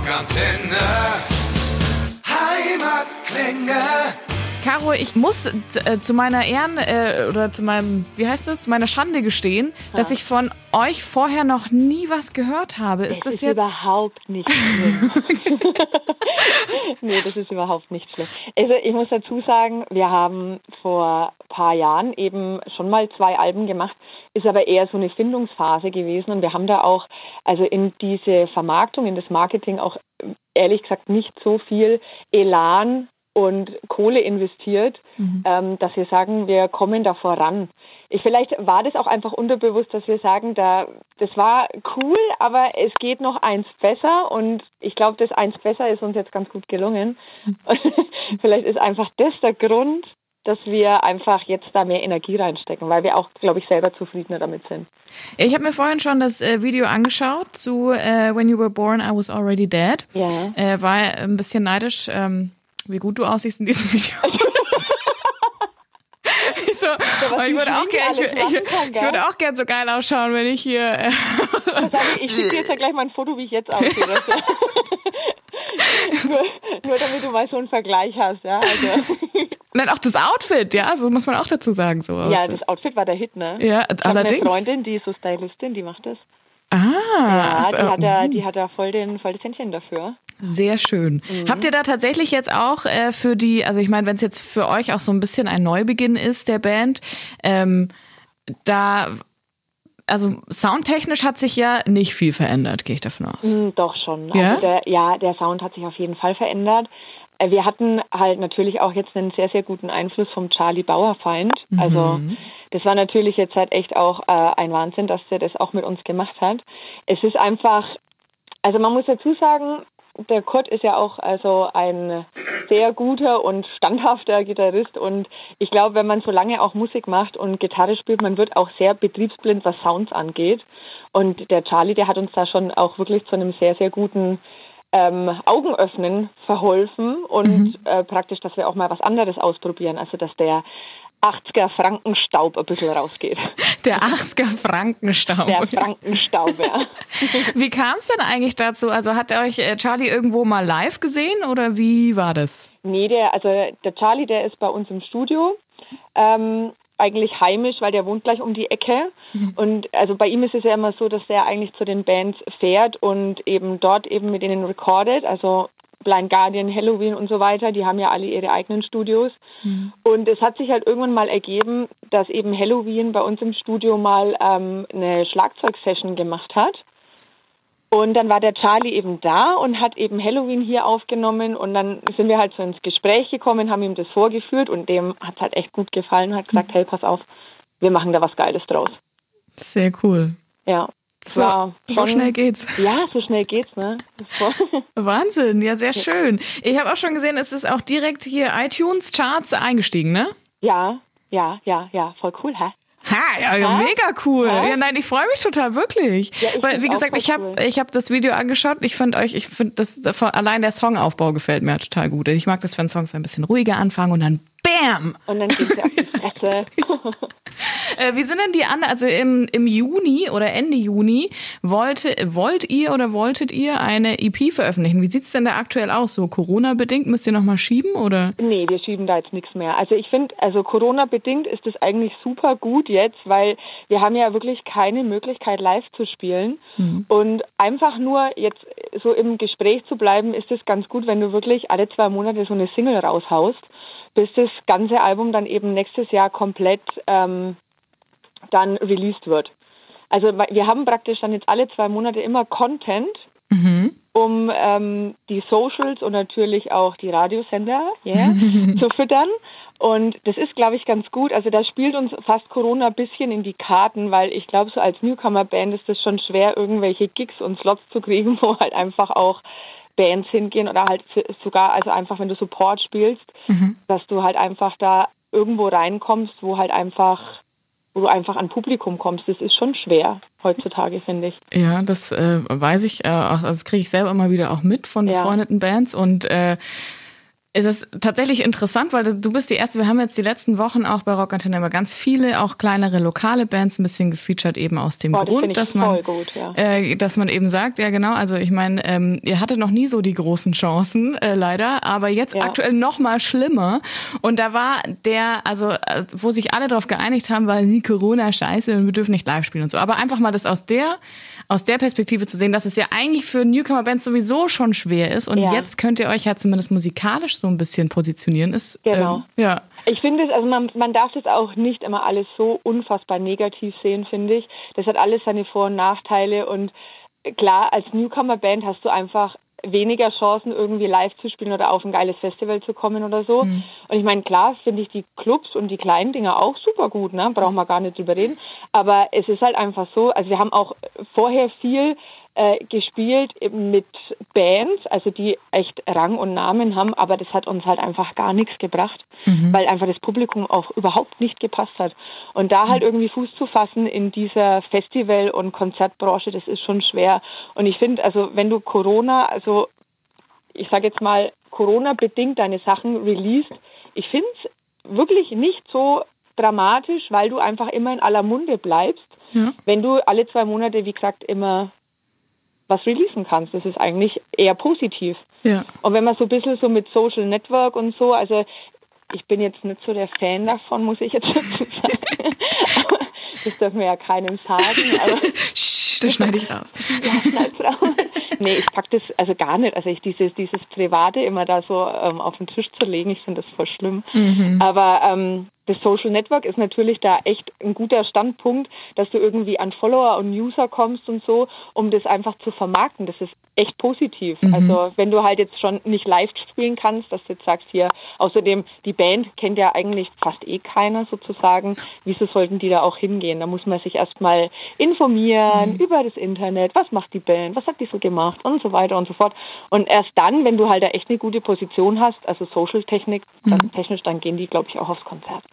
Rockantenne. Heimatklänge. Caro, ich muss äh, zu meiner Ehren äh, oder zu meinem, wie heißt das, zu meiner Schande gestehen, ja. dass ich von euch vorher noch nie was gehört habe. Ist es das ist jetzt überhaupt nicht schlimm? nee, das ist überhaupt nicht schlimm. Also ich muss dazu sagen, wir haben vor paar Jahren eben schon mal zwei Alben gemacht, ist aber eher so eine Findungsphase gewesen und wir haben da auch also in diese Vermarktung, in das Marketing auch ehrlich gesagt nicht so viel Elan und Kohle investiert, mhm. ähm, dass wir sagen, wir kommen da voran. Ich, vielleicht war das auch einfach unterbewusst, dass wir sagen, da das war cool, aber es geht noch eins besser und ich glaube, das eins besser ist uns jetzt ganz gut gelungen. Mhm. vielleicht ist einfach das der Grund, dass wir einfach jetzt da mehr Energie reinstecken, weil wir auch, glaube ich, selber zufriedener damit sind. Ich habe mir vorhin schon das äh, Video angeschaut zu äh, When You Were Born, I Was Already Dead. Ja. Äh, war ein bisschen neidisch. Ähm wie gut du aussiehst in diesem Video. so, ich würde auch gerne ich, ich, ich würde auch gern so geil ausschauen, wenn ich hier. Äh ich schicke dir jetzt ja gleich mal ein Foto, wie ich jetzt aussehe. nur, nur, damit du mal so einen Vergleich hast, ja. Also. Nein, auch das Outfit, ja, so muss man auch dazu sagen. So ja, das Outfit war der Hit, ne? Ja, ich allerdings. Eine Freundin, die ist so Stylistin, die macht das. Ah, ja, die hat da, die hat da voll den, voll das Händchen dafür. Sehr schön. Mhm. Habt ihr da tatsächlich jetzt auch äh, für die, also ich meine, wenn es jetzt für euch auch so ein bisschen ein Neubeginn ist der Band, ähm, da, also soundtechnisch hat sich ja nicht viel verändert, gehe ich davon aus. Mhm, doch schon. Ja? Also der, ja, der Sound hat sich auf jeden Fall verändert. Äh, wir hatten halt natürlich auch jetzt einen sehr, sehr guten Einfluss vom Charlie Bauerfeind. Also mhm. das war natürlich jetzt halt echt auch äh, ein Wahnsinn, dass der das auch mit uns gemacht hat. Es ist einfach, also man muss dazu sagen, der Kurt ist ja auch also ein sehr guter und standhafter Gitarrist und ich glaube, wenn man so lange auch Musik macht und Gitarre spielt, man wird auch sehr betriebsblind, was Sounds angeht. Und der Charlie, der hat uns da schon auch wirklich zu einem sehr, sehr guten ähm, Augenöffnen verholfen und mhm. äh, praktisch, dass wir auch mal was anderes ausprobieren. Also dass der 80er Frankenstaub ein bisschen rausgeht. Der 80er Frankenstaub. Der Frankenstaub, ja. wie kam es denn eigentlich dazu? Also hat euch äh, Charlie irgendwo mal live gesehen oder wie war das? Nee, der, also der Charlie, der ist bei uns im Studio. Ähm, eigentlich heimisch, weil der wohnt gleich um die Ecke. Mhm. Und also bei ihm ist es ja immer so, dass der eigentlich zu den Bands fährt und eben dort eben mit denen recordet. Also Blind Guardian, Halloween und so weiter, die haben ja alle ihre eigenen Studios. Mhm. Und es hat sich halt irgendwann mal ergeben, dass eben Halloween bei uns im Studio mal ähm, eine Schlagzeugsession gemacht hat. Und dann war der Charlie eben da und hat eben Halloween hier aufgenommen und dann sind wir halt so ins Gespräch gekommen, haben ihm das vorgeführt und dem hat es halt echt gut gefallen hat gesagt, hey, pass auf, wir machen da was Geiles draus. Sehr cool. Ja. So, schon, so schnell geht's. Ja, so schnell geht's, ne? Wahnsinn, ja, sehr schön. Ich habe auch schon gesehen, es ist auch direkt hier iTunes Charts eingestiegen, ne? Ja, ja, ja, ja, voll cool, hä? Ha, ja, ja mega cool. Ja, nein, ich freue mich total wirklich. Ja, Weil, wie gesagt, ich habe cool. ich hab das Video angeschaut. Ich finde euch, ich finde das allein der Songaufbau gefällt mir total gut. Ich mag das, wenn Songs ein bisschen ruhiger anfangen und dann Bam! Und dann geht sie auf die Fresse. äh, wie sind denn die anderen? Also im, im Juni oder Ende Juni wollte, wollt ihr oder wolltet ihr eine EP veröffentlichen? Wie sieht es denn da aktuell aus? So Corona-bedingt müsst ihr nochmal schieben oder? Nee, wir schieben da jetzt nichts mehr. Also ich finde, also Corona-bedingt ist es eigentlich super gut jetzt, weil wir haben ja wirklich keine Möglichkeit live zu spielen. Mhm. Und einfach nur jetzt so im Gespräch zu bleiben, ist es ganz gut, wenn du wirklich alle zwei Monate so eine Single raushaust bis das ganze Album dann eben nächstes Jahr komplett ähm, dann released wird. Also wir haben praktisch dann jetzt alle zwei Monate immer Content, mhm. um ähm, die Socials und natürlich auch die Radiosender yeah, zu füttern. Und das ist, glaube ich, ganz gut. Also da spielt uns fast Corona ein bisschen in die Karten, weil ich glaube, so als Newcomer-Band ist es schon schwer, irgendwelche Gigs und Slots zu kriegen, wo halt einfach auch Bands hingehen oder halt sogar, also einfach, wenn du Support spielst, mhm. dass du halt einfach da irgendwo reinkommst, wo halt einfach, wo du einfach an Publikum kommst. Das ist schon schwer heutzutage, finde ich. Ja, das äh, weiß ich, äh, also das kriege ich selber immer wieder auch mit von befreundeten ja. Bands und äh, ist es tatsächlich interessant, weil du bist die erste, wir haben jetzt die letzten Wochen auch bei Rock Antenne immer ganz viele, auch kleinere lokale Bands ein bisschen gefeatured, eben aus dem Boah, Grund, das dass man, gut, ja. äh, dass man eben sagt, ja genau, also ich meine, ähm, ihr hattet noch nie so die großen Chancen, äh, leider, aber jetzt ja. aktuell noch mal schlimmer. Und da war der, also äh, wo sich alle darauf geeinigt haben, war die Corona scheiße und wir dürfen nicht live spielen und so. Aber einfach mal das aus der aus der Perspektive zu sehen, dass es ja eigentlich für Newcomer-Bands sowieso schon schwer ist und ja. jetzt könnt ihr euch ja zumindest musikalisch so ein bisschen positionieren, ist genau. Ähm, ja. Ich finde es, also man, man darf das auch nicht immer alles so unfassbar negativ sehen, finde ich. Das hat alles seine Vor- und Nachteile und klar, als Newcomer-Band hast du einfach weniger Chancen, irgendwie live zu spielen oder auf ein geiles Festival zu kommen oder so. Mhm. Und ich meine, klar finde ich die Clubs und die kleinen Dinger auch super gut, ne? Brauchen wir gar nicht drüber reden. Aber es ist halt einfach so, also wir haben auch vorher viel äh, gespielt mit Bands, also die echt Rang und Namen haben, aber das hat uns halt einfach gar nichts gebracht, mhm. weil einfach das Publikum auch überhaupt nicht gepasst hat. Und da halt mhm. irgendwie Fuß zu fassen in dieser Festival- und Konzertbranche, das ist schon schwer. Und ich finde, also wenn du Corona, also ich sage jetzt mal, Corona-bedingt deine Sachen released, ich finde es wirklich nicht so dramatisch, weil du einfach immer in aller Munde bleibst. Ja. Wenn du alle zwei Monate, wie gesagt, immer was releasen kannst. Das ist eigentlich eher positiv. Ja. Und wenn man so ein bisschen so mit Social Network und so, also ich bin jetzt nicht so der Fan davon, muss ich jetzt dazu sagen. das dürfen wir ja keinem sagen. Aber das schneide ich raus. ja, raus. Nee, ich pack das also gar nicht. Also ich dieses, dieses Private immer da so ähm, auf den Tisch zu legen, ich finde das voll schlimm. Mhm. Aber ähm, das Social Network ist natürlich da echt ein guter Standpunkt, dass du irgendwie an Follower und User kommst und so, um das einfach zu vermarkten. Das ist echt positiv. Mhm. Also wenn du halt jetzt schon nicht live spielen kannst, dass du jetzt sagst hier, außerdem die Band kennt ja eigentlich fast eh keiner sozusagen, wieso sollten die da auch hingehen? Da muss man sich erstmal informieren mhm. über das Internet, was macht die Band, was hat die so gemacht und so weiter und so fort. Und erst dann, wenn du halt da echt eine gute Position hast, also Social Technik, mhm. technisch, dann gehen die, glaube ich, auch aufs Konzert.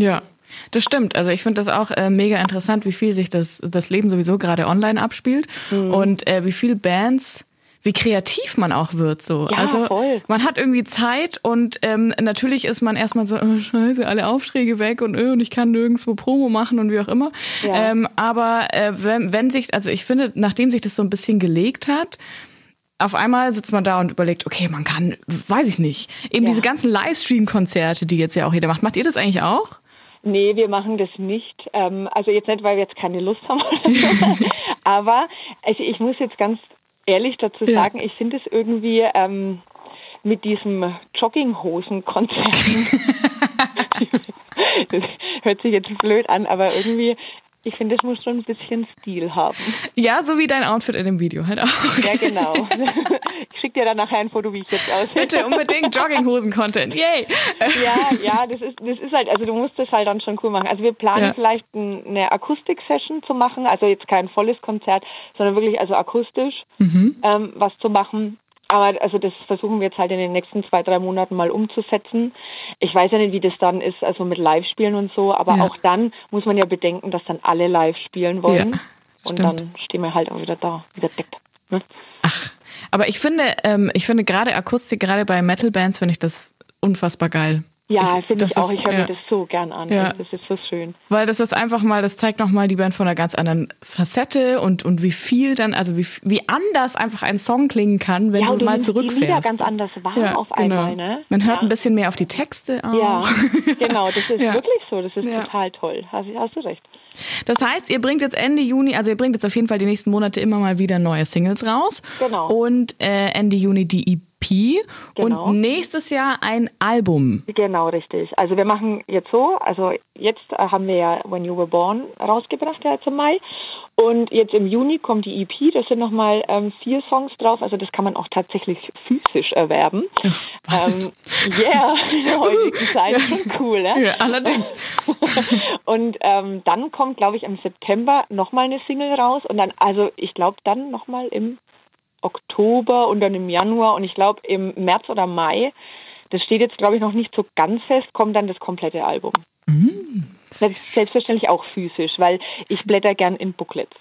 Ja, das stimmt. Also ich finde das auch äh, mega interessant, wie viel sich das, das Leben sowieso gerade online abspielt mhm. und äh, wie viele Bands wie kreativ man auch wird so. Ja, also voll. man hat irgendwie Zeit und ähm, natürlich ist man erstmal so, oh, scheiße, alle Aufträge weg und, oh, und ich kann nirgendwo Promo machen und wie auch immer. Ja. Ähm, aber äh, wenn, wenn sich, also ich finde, nachdem sich das so ein bisschen gelegt hat, auf einmal sitzt man da und überlegt, okay, man kann, weiß ich nicht, eben ja. diese ganzen Livestream-Konzerte, die jetzt ja auch jeder macht. Macht ihr das eigentlich auch? Nee, wir machen das nicht. Ähm, also jetzt nicht, weil wir jetzt keine Lust haben. Aber also ich muss jetzt ganz ehrlich dazu sagen, ja. ich finde es irgendwie ähm, mit diesem Jogginghosen-Konzert. das hört sich jetzt blöd an, aber irgendwie ich finde, das muss schon ein bisschen Stil haben. Ja, so wie dein Outfit in dem Video halt auch. Ja, genau. Ich schicke dir dann nachher ein Foto, wie ich jetzt aussehe. Bitte, unbedingt Jogginghosen-Content. Yay! Ja, ja, das ist, das ist halt, also du musst das halt dann schon cool machen. Also wir planen ja. vielleicht eine Akustik-Session zu machen, also jetzt kein volles Konzert, sondern wirklich also akustisch mhm. ähm, was zu machen. Aber also das versuchen wir jetzt halt in den nächsten zwei, drei Monaten mal umzusetzen. Ich weiß ja nicht, wie das dann ist, also mit Live-Spielen und so, aber ja. auch dann muss man ja bedenken, dass dann alle live spielen wollen. Ja, und dann stehen wir halt auch wieder da, wieder deckt. Ne? Ach, aber ich finde, ähm, ich finde gerade Akustik, gerade bei Metal-Bands finde ich das unfassbar geil. Ja, finde ich auch. Ist, ich höre ja. mir das so gern an. Ja. Das ist so schön. Weil das ist einfach mal, das zeigt nochmal die Band von einer ganz anderen Facette und, und wie viel dann, also wie, wie anders einfach ein Song klingen kann, wenn ja, du, du mal zurückfährst. Ja, ganz anders wahr ja, auf genau. einmal, ne? Man hört ein bisschen mehr auf die Texte auch. Ja, genau, das ist wirklich so. Das ist total toll. Hast, hast du recht. Das heißt, ihr bringt jetzt Ende Juni, also ihr bringt jetzt auf jeden Fall die nächsten Monate immer mal wieder neue Singles raus. Genau. Und äh, Ende Juni die EP genau. und nächstes Jahr ein Album. Genau, richtig. Also wir machen jetzt so, also jetzt haben wir ja When You Were Born rausgebracht, ja, zum Mai. Und jetzt im Juni kommt die EP, da sind nochmal ähm, vier Songs drauf, also das kann man auch tatsächlich physisch erwerben. Ja, ähm, yeah, in der heutigen Zeit ja. schon cool, ne? Ja, allerdings. und ähm, dann kommt, glaube ich, im September nochmal eine Single raus und dann, also ich glaube dann nochmal im Oktober und dann im Januar und ich glaube im März oder Mai, das steht jetzt, glaube ich, noch nicht so ganz fest, kommt dann das komplette Album. Mhm. Selbstverständlich auch physisch, weil ich blätter gern in Booklets.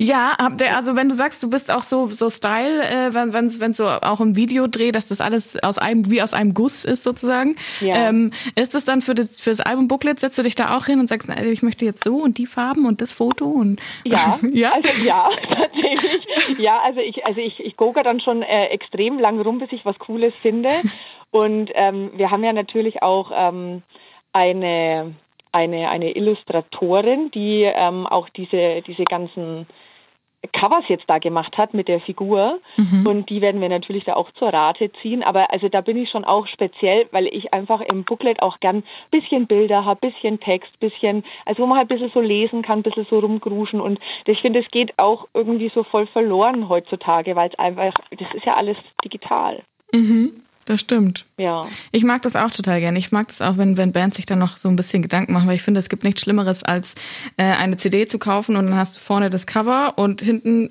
Ja, ihr, also wenn du sagst, du bist auch so so Style, äh, wenn wenn wenn so auch im Videodreh, dass das alles aus einem wie aus einem Guss ist sozusagen. Ja. Ähm, ist das dann für das fürs Album Booklet setzt du dich da auch hin und sagst, also ich möchte jetzt so und die Farben und das Foto und ja, ja, also ja, tatsächlich. Ja, also ich also ich ich gucke dann schon äh, extrem lang rum, bis ich was Cooles finde. Und ähm, wir haben ja natürlich auch ähm, eine eine, eine Illustratorin, die ähm, auch diese, diese ganzen Covers jetzt da gemacht hat mit der Figur mhm. und die werden wir natürlich da auch zur Rate ziehen. Aber also da bin ich schon auch speziell, weil ich einfach im Booklet auch gern bisschen Bilder habe, bisschen Text, bisschen, also wo man halt ein bisschen so lesen kann, ein bisschen so rumgruschen und ich finde, es geht auch irgendwie so voll verloren heutzutage, weil es einfach, das ist ja alles digital. Mhm. Das stimmt. Ja. Ich mag das auch total gerne. Ich mag das auch, wenn, wenn Bands sich dann noch so ein bisschen Gedanken machen, weil ich finde, es gibt nichts Schlimmeres, als äh, eine CD zu kaufen und dann hast du vorne das Cover und hinten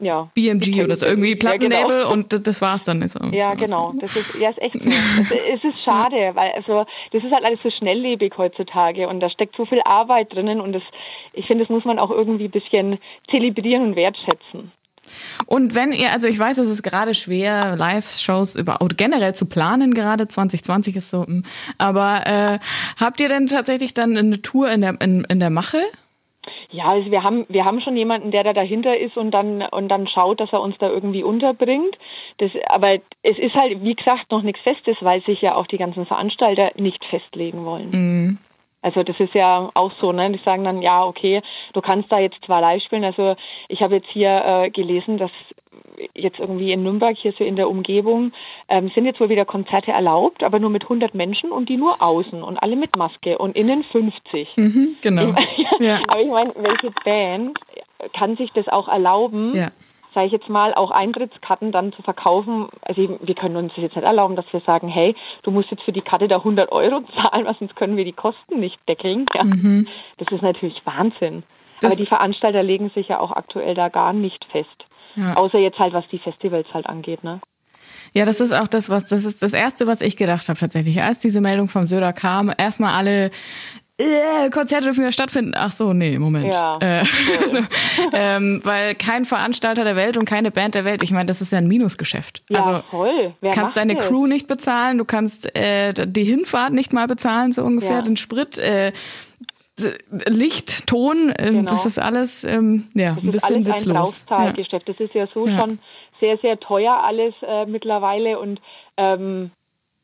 ja, BMG oder so, irgendwie Plattenlabel ja, genau. und das war's dann. So. Ja, genau. Das ist, ja, ist echt so. Es ist schade, weil also das ist halt alles so schnelllebig heutzutage und da steckt so viel Arbeit drinnen und das, ich finde, das muss man auch irgendwie ein bisschen zelebrieren und wertschätzen. Und wenn ihr, also ich weiß, es ist gerade schwer, Live-Shows über oder generell zu planen, gerade 2020 ist so, hm, aber äh, habt ihr denn tatsächlich dann eine Tour in der, in, in der Mache? Ja, also wir haben wir haben schon jemanden, der da dahinter ist und dann und dann schaut, dass er uns da irgendwie unterbringt. Das, aber es ist halt wie gesagt noch nichts Festes, weil sich ja auch die ganzen Veranstalter nicht festlegen wollen. Mhm. Also das ist ja auch so, ne? Die sagen dann, ja, okay, du kannst da jetzt zwar live spielen. Also ich habe jetzt hier äh, gelesen, dass jetzt irgendwie in Nürnberg, hier so in der Umgebung, ähm, sind jetzt wohl wieder Konzerte erlaubt, aber nur mit 100 Menschen und die nur außen und alle mit Maske und innen 50. Mhm, genau. Ich, ja. Aber ich meine, welche Band kann sich das auch erlauben? Ja sage ich jetzt mal, auch Eintrittskarten dann zu verkaufen. Also wir können uns das jetzt nicht erlauben, dass wir sagen, hey, du musst jetzt für die Karte da 100 Euro zahlen, weil sonst können wir die Kosten nicht deckeln. Ja. Mhm. Das ist natürlich Wahnsinn. Das Aber die Veranstalter legen sich ja auch aktuell da gar nicht fest. Ja. Außer jetzt halt, was die Festivals halt angeht, ne? Ja, das ist auch das, was das ist das erste, was ich gedacht habe tatsächlich. Als diese Meldung vom Söder kam, erstmal alle äh, Konzerte dürfen wieder stattfinden. Ach so, nee, Moment. Ja, äh, also, ähm, weil kein Veranstalter der Welt und keine Band der Welt, ich meine, das ist ja ein Minusgeschäft. Ja, also, voll. Wer kannst deine das? Crew nicht bezahlen, du kannst äh, die Hinfahrt nicht mal bezahlen, so ungefähr, ja. den Sprit. Äh, Licht, Ton, ähm, genau. das ist alles ähm, ja, das ein bisschen ist alles ein Draufzahlgeschäft. Ja. Das ist ja so ja. schon sehr, sehr teuer alles äh, mittlerweile und ähm,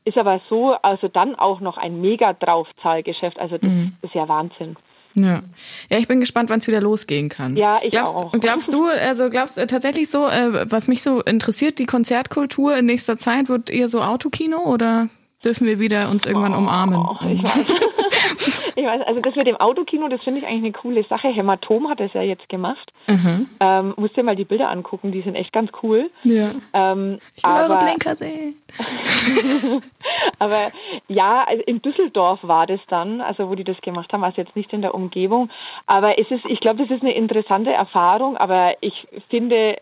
ist aber so, also dann auch noch ein mega Draufzahlgeschäft. Also das mhm. ist ja Wahnsinn. Ja. ja, ich bin gespannt, wann es wieder losgehen kann. Ja, ich glaubst, auch. Glaubst du, also glaubst du tatsächlich so, äh, was mich so interessiert, die Konzertkultur in nächster Zeit, wird eher so Autokino oder dürfen wir wieder uns irgendwann oh, umarmen? Ich weiß. ich weiß, also das mit dem Autokino, das finde ich eigentlich eine coole Sache. Hämatom hat das ja jetzt gemacht. Mhm. Ähm, musst dir mal die Bilder angucken, die sind echt ganz cool. Ja. Ähm, ich will aber, eure Blinker sehen. aber ja, also in Düsseldorf war das dann, also wo die das gemacht haben, also jetzt nicht in der Umgebung. Aber es ist, ich glaube, das ist eine interessante Erfahrung, aber ich finde,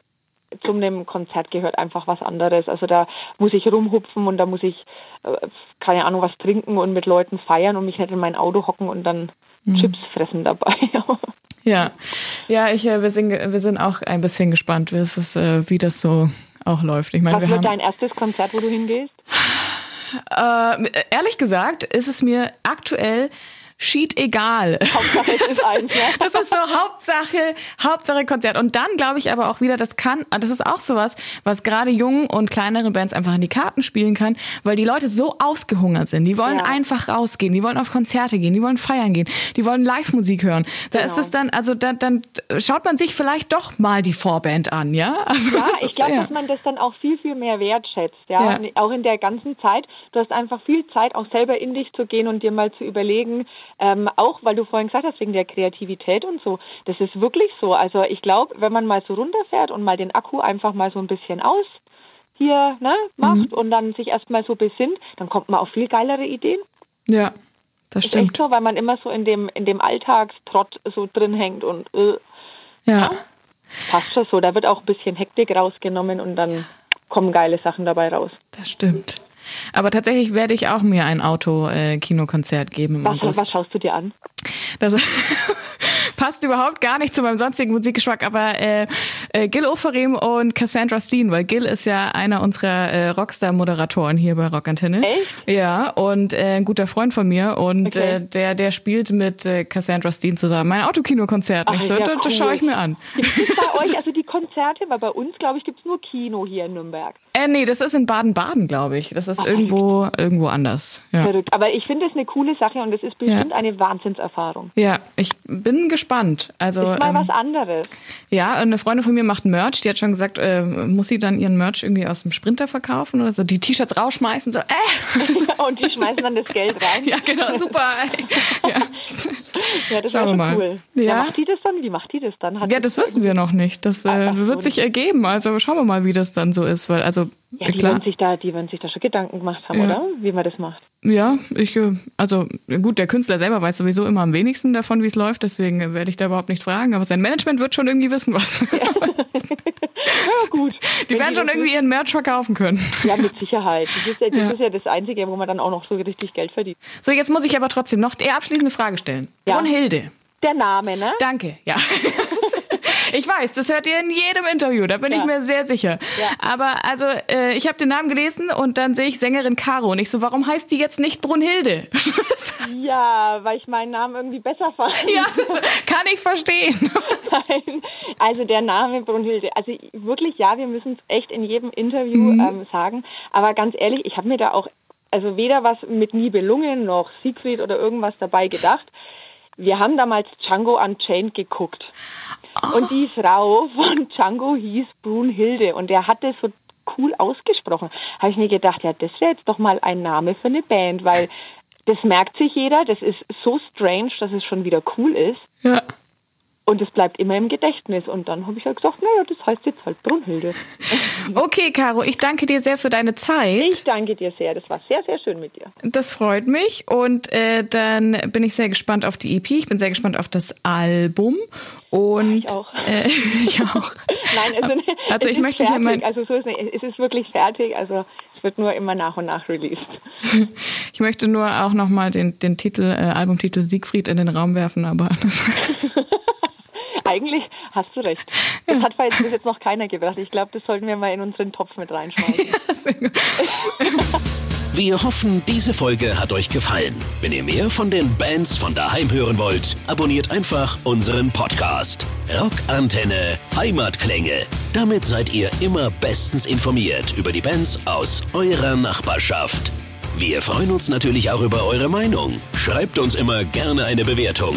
zum einem Konzert gehört einfach was anderes. Also da muss ich rumhupfen und da muss ich, äh, keine Ahnung, was trinken und mit Leuten feiern und mich nicht in mein Auto hocken und dann mhm. Chips fressen dabei. ja, ja, ich, äh, wir, sind, wir sind auch ein bisschen gespannt, wie, es äh, wie das so auch läuft. Ich meine, was wir wird dein erstes Konzert, wo du hingehst? Äh, ehrlich gesagt ist es mir aktuell Sheet egal. Hauptsache es ist eins, ja. Das ist so Hauptsache, Hauptsache Konzert. Und dann glaube ich aber auch wieder, das kann, das ist auch sowas, was gerade jungen und kleineren Bands einfach in die Karten spielen kann, weil die Leute so ausgehungert sind. Die wollen ja. einfach rausgehen, die wollen auf Konzerte gehen, die wollen feiern gehen, die wollen Live-Musik hören. Da genau. ist es dann, also da, dann schaut man sich vielleicht doch mal die Vorband an, ja? Also ja, ich glaube, ja. dass man das dann auch viel, viel mehr wertschätzt, ja? ja. Auch in der ganzen Zeit. Du hast einfach viel Zeit, auch selber in dich zu gehen und dir mal zu überlegen, ähm, auch weil du vorhin gesagt hast, wegen der Kreativität und so. Das ist wirklich so. Also ich glaube, wenn man mal so runterfährt und mal den Akku einfach mal so ein bisschen aus hier ne, macht mhm. und dann sich erstmal so besinnt, dann kommt man auf viel geilere Ideen. Ja, das stimmt. Ist echt so, weil man immer so in dem, in dem Alltagstrott so drin hängt und äh, ja. ja. Passt schon so. Da wird auch ein bisschen Hektik rausgenommen und dann kommen geile Sachen dabei raus. Das stimmt. Aber tatsächlich werde ich auch mir ein Auto-Kinokonzert geben im was, Was schaust du dir an? Das, passt überhaupt gar nicht zu meinem sonstigen Musikgeschmack, aber äh, äh, Gil Oferim und Cassandra Steen, weil Gil ist ja einer unserer äh, Rockstar-Moderatoren hier bei Rockantenne. Echt? Ja, und äh, ein guter Freund von mir und Okay. äh, der, der spielt mit äh, Cassandra Steen zusammen mein Autokino-Konzert. Ach, nicht so, ja, das, das cool. schaue ich mir an. Gibt es bei euch, also die Konzerte, weil bei uns, glaube ich, gibt es nur Kino hier in Nürnberg. Äh, nee, das ist in Baden-Baden, glaube ich. Das ist irgendwo, irgendwo anders. Ja. Verrückt. Aber ich finde es eine coole Sache und es ist bestimmt eine Wahnsinnserfahrung. ja, ich bin gespannt. Also Ist mal ähm, was anderes. Ja, eine Freundin von mir macht Merch, die hat schon gesagt, äh, muss sie dann ihren Merch irgendwie aus dem Sprinter verkaufen oder so, die T-Shirts rausschmeißen, so, äh, und die schmeißen dann das Geld rein. ja genau, super. ja. Ja, das Schauen wir mal. cool. Ja. macht die das dann? Wie macht die das dann? Hat ja, das wissen wir noch nicht. Das äh, wird sich ergeben. Also schauen wir mal, wie das dann so ist, weil also Ja, die klar. werden sich da, die werden sich da schon Gedanken gemacht haben, Ja. oder? Wie man das macht. Ja, ich, äh, also gut, der Künstler selber weiß sowieso immer am wenigsten davon, wie es läuft, deswegen werde ich da überhaupt nicht fragen, aber sein Management wird schon irgendwie wissen, was. Ja, gut. Die werden schon irgendwie ihren Merch verkaufen können. Ja, mit Sicherheit. Das ist ja das, Ja. ist ja das Einzige, wo man dann auch noch so richtig Geld verdient. So, jetzt muss ich aber trotzdem noch die abschließende Frage stellen. Ja. Brunhilde. Der Name, ne? Danke, ja. Ich weiß, das hört ihr in jedem Interview, da bin Ja. ich mir sehr sicher. Ja. Aber also, äh, ich habe den Namen gelesen und dann sehe ich Sängerin Caro und ich so, warum heißt die jetzt nicht Brunhilde? Ja, weil ich meinen Namen irgendwie besser fand. ja, das kann ich verstehen. Nein, also der Name Brunhilde. Also wirklich, ja, wir müssen es echt in jedem Interview ähm, sagen. Aber ganz ehrlich, ich habe mir da auch also weder was mit Nibelungen noch Siegfried oder irgendwas dabei gedacht. Wir haben damals Django Unchained geguckt. Und die Frau von Django hieß Brunhilde und der hat das so cool ausgesprochen. Habe ich mir gedacht, ja, das wäre jetzt doch mal ein Name für eine Band, weil das merkt sich jeder, das ist so strange, dass es schon wieder cool ist. Ja. Und es bleibt immer im Gedächtnis. Und dann habe ich halt gesagt, naja, das heißt jetzt halt Brunhilde. Okay, Caro, ich danke dir sehr für deine Zeit. Ich danke dir sehr. Das war sehr, sehr schön mit dir. Das freut mich und äh, dann bin ich sehr gespannt auf die EP. Ich bin sehr gespannt auf das Album und Ich auch. Äh, ich auch. Nein, also, Also ich möchte fertig. mein, Also so ist es, nicht. es ist wirklich fertig. Also es wird nur immer nach und nach released. ich möchte nur auch noch mal den den Titel äh, Albumtitel Siegfried in den Raum werfen, aber das, Eigentlich hast du recht. Das hat jetzt, bis jetzt noch keiner gebracht. Ich glaube, das sollten wir mal in unseren Topf mit reinschmeißen. Wir hoffen, diese Folge hat euch gefallen. Wenn ihr mehr von den Bands von daheim hören wollt, abonniert einfach unseren Podcast. Rockantenne Heimatklänge. Damit seid ihr immer bestens informiert über die Bands aus eurer Nachbarschaft. Wir freuen uns natürlich auch über eure Meinung. Schreibt uns immer gerne eine Bewertung.